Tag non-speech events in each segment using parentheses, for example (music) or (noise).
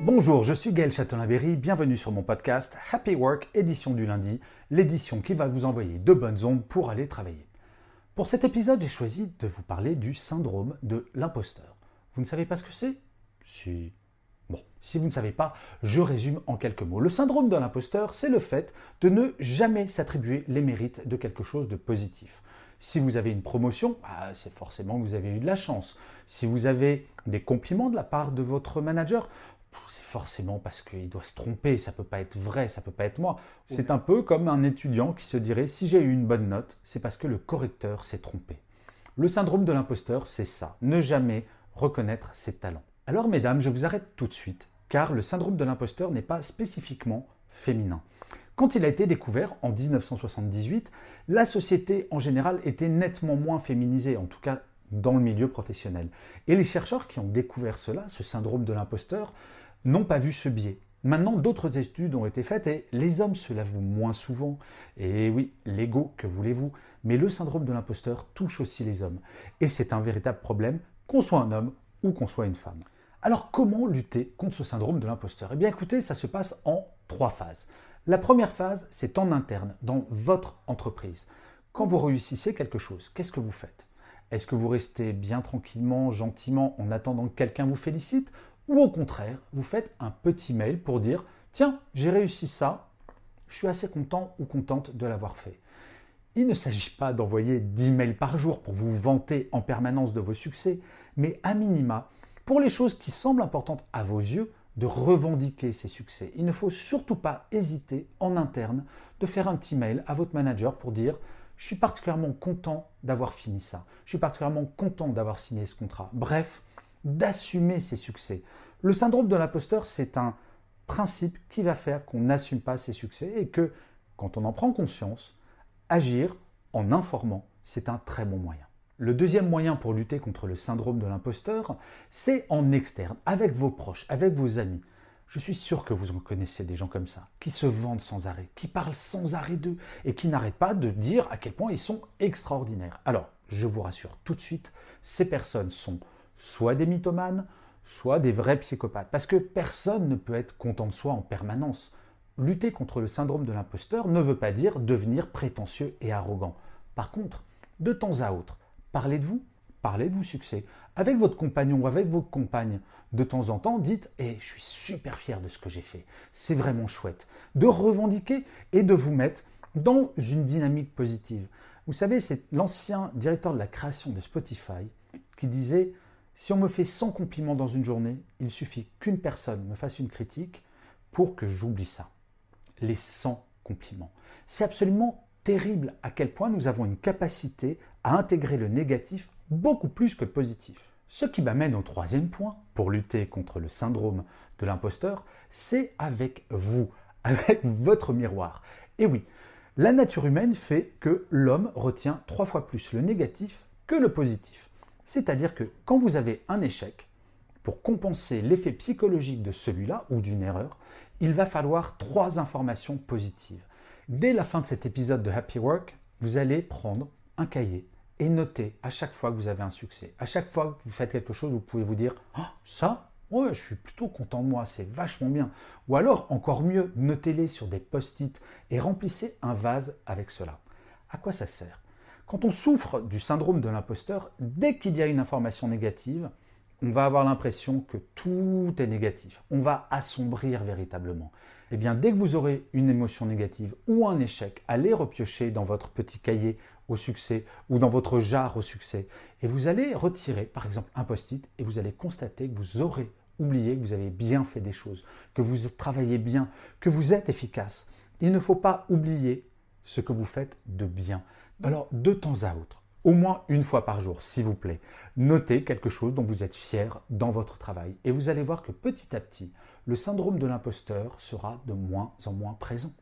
Bonjour, je suis Gaël Châtelain-Berry, bienvenue sur mon podcast Happy Work, édition du lundi, l'édition qui va vous envoyer de bonnes ondes pour aller travailler. Pour cet épisode, j'ai choisi de vous parler du syndrome de l'imposteur. Vous ne savez pas ce que c'est? Si. Bon, si vous ne savez pas, je résume en quelques mots. Le syndrome de l'imposteur, c'est le fait de ne jamais s'attribuer les mérites de quelque chose de positif. Si vous avez une promotion, bah, c'est forcément que vous avez eu de la chance. Si vous avez des compliments de la part de votre manager, c'est forcément parce qu'il doit se tromper, ça peut pas être vrai, ça peut pas être moi. C'est un peu comme un étudiant qui se dirait si j'ai eu une bonne note, c'est parce que le correcteur s'est trompé. Le syndrome de l'imposteur, c'est ça, ne jamais reconnaître ses talents. Alors mesdames, je vous arrête tout de suite, car le syndrome de l'imposteur n'est pas spécifiquement féminin. Quand il a été découvert en 1978, la société en général était nettement moins féminisée, en tout cas dans le milieu professionnel. Et les chercheurs qui ont découvert cela, ce syndrome de l'imposteur, n'ont pas vu ce biais. Maintenant, d'autres études ont été faites et les hommes se l'avouent moins souvent. Et oui, l'ego, que voulez-vous? Mais le syndrome de l'imposteur touche aussi les hommes. Et c'est un véritable problème, qu'on soit un homme ou qu'on soit une femme. Alors comment lutter contre ce syndrome de l'imposteur? Eh bien écoutez, ça se passe en trois phases. La première phase, c'est en interne, dans votre entreprise. Quand vous réussissez quelque chose, qu'est-ce que vous faites? Est-ce que vous restez bien tranquillement, gentiment, en attendant que quelqu'un vous félicite? Ou au contraire, vous faites un petit mail pour dire Tiens, j'ai réussi ça, je suis assez content ou contente de l'avoir fait. Il ne s'agit pas d'envoyer 10 mails par jour pour vous vanter en permanence de vos succès, mais à minima, pour les choses qui semblent importantes à vos yeux, de revendiquer ces succès. Il ne faut surtout pas hésiter en interne de faire un petit mail à votre manager pour dire je suis particulièrement content d'avoir fini ça. Je suis particulièrement content d'avoir signé ce contrat. Bref, d'assumer ses succès. Le syndrome de l'imposteur, c'est un principe qui va faire qu'on n'assume pas ses succès et que, quand on en prend conscience, agir en informant, c'est un très bon moyen. Le deuxième moyen pour lutter contre le syndrome de l'imposteur, c'est en externe, avec vos proches, avec vos amis. Je suis sûr que vous en connaissez des gens comme ça, qui se vendent sans arrêt, qui parlent sans arrêt d'eux et qui n'arrêtent pas de dire à quel point ils sont extraordinaires. Alors, je vous rassure tout de suite, ces personnes sont soit des mythomanes, soit des vrais psychopathes. Parce que personne ne peut être content de soi en permanence. Lutter contre le syndrome de l'imposteur ne veut pas dire devenir prétentieux et arrogant. Par contre, de temps à autre, parlez de vous, parlez de vos succès. Avec votre compagnon ou avec vos compagnes, de temps en temps, dites Eh, je suis super fier de ce que j'ai fait. C'est vraiment chouette. De revendiquer et de vous mettre dans une dynamique positive. Vous savez, c'est l'ancien directeur de la création de Spotify qui disait si on me fait 100 compliments dans une journée, il suffit qu'une personne me fasse une critique pour que j'oublie ça. Les 100 compliments. C'est absolument terrible à quel point nous avons une capacité à intégrer le négatif beaucoup plus que le positif. Ce qui m'amène au troisième point pour lutter contre le syndrome de l'imposteur, c'est avec vous, (laughs) avec votre miroir. Et oui, la nature humaine fait que l'homme retient trois fois plus le négatif que le positif. C'est-à-dire que quand vous avez un échec, pour compenser l'effet psychologique de celui-là ou d'une erreur, il va falloir trois informations positives. Dès la fin de cet épisode de Happy Work, vous allez prendre un cahier et noter à chaque fois que vous avez un succès. À chaque fois que vous faites quelque chose, vous pouvez vous dire ah, ça, ouais, je suis plutôt content de moi, c'est vachement bien. Ou alors, encore mieux, notez-les sur des post-it et remplissez un vase avec cela. À quoi ça sert? Quand on souffre du syndrome de l'imposteur, dès qu'il y a une information négative, on va avoir l'impression que tout est négatif. On va assombrir véritablement. eh bien dès que vous aurez une émotion négative ou un échec, allez repiocher dans votre petit cahier au succès ou dans votre jarre au succès et vous allez retirer par exemple un post-it et vous allez constater que vous aurez oublié que vous avez bien fait des choses, que vous travaillez bien, que vous êtes efficace. Il ne faut pas oublier ce que vous faites de bien. Alors de temps à autre, au moins une fois par jour, s'il vous plaît, notez quelque chose dont vous êtes fier dans votre travail et vous allez voir que petit à petit, le syndrome de l'imposteur sera de moins en moins présent.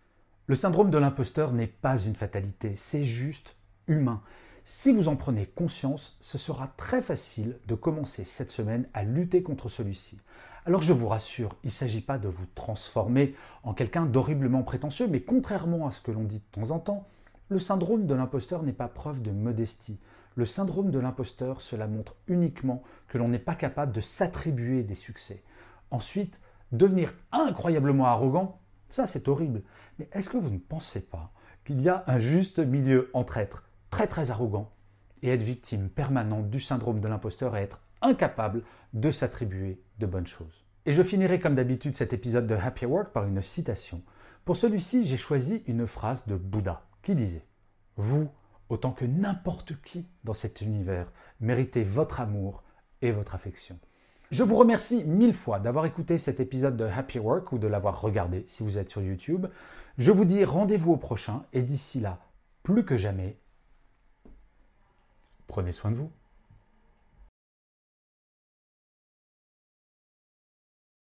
Le syndrome de l'imposteur n'est pas une fatalité, c'est juste humain. Si vous en prenez conscience, ce sera très facile de commencer cette semaine à lutter contre celui-ci. Alors je vous rassure, il ne s'agit pas de vous transformer en quelqu'un d'horriblement prétentieux, mais contrairement à ce que l'on dit de temps en temps, le syndrome de l'imposteur n'est pas preuve de modestie. Le syndrome de l'imposteur, cela montre uniquement que l'on n'est pas capable de s'attribuer des succès. Ensuite, devenir incroyablement arrogant, ça c'est horrible. Mais est-ce que vous ne pensez pas qu'il y a un juste milieu entre être très très arrogant et être victime permanente du syndrome de l'imposteur et être incapable de s'attribuer de bonnes choses? Et je finirai comme d'habitude cet épisode de Happy Work par une citation. Pour celui-ci, j'ai choisi une phrase de Bouddha qui disait Vous, autant que n'importe qui dans cet univers, méritez votre amour et votre affection. Je vous remercie mille fois d'avoir écouté cet épisode de Happy Work ou de l'avoir regardé si vous êtes sur YouTube. Je vous dis rendez-vous au prochain et d'ici là, plus que jamais, prenez soin de vous.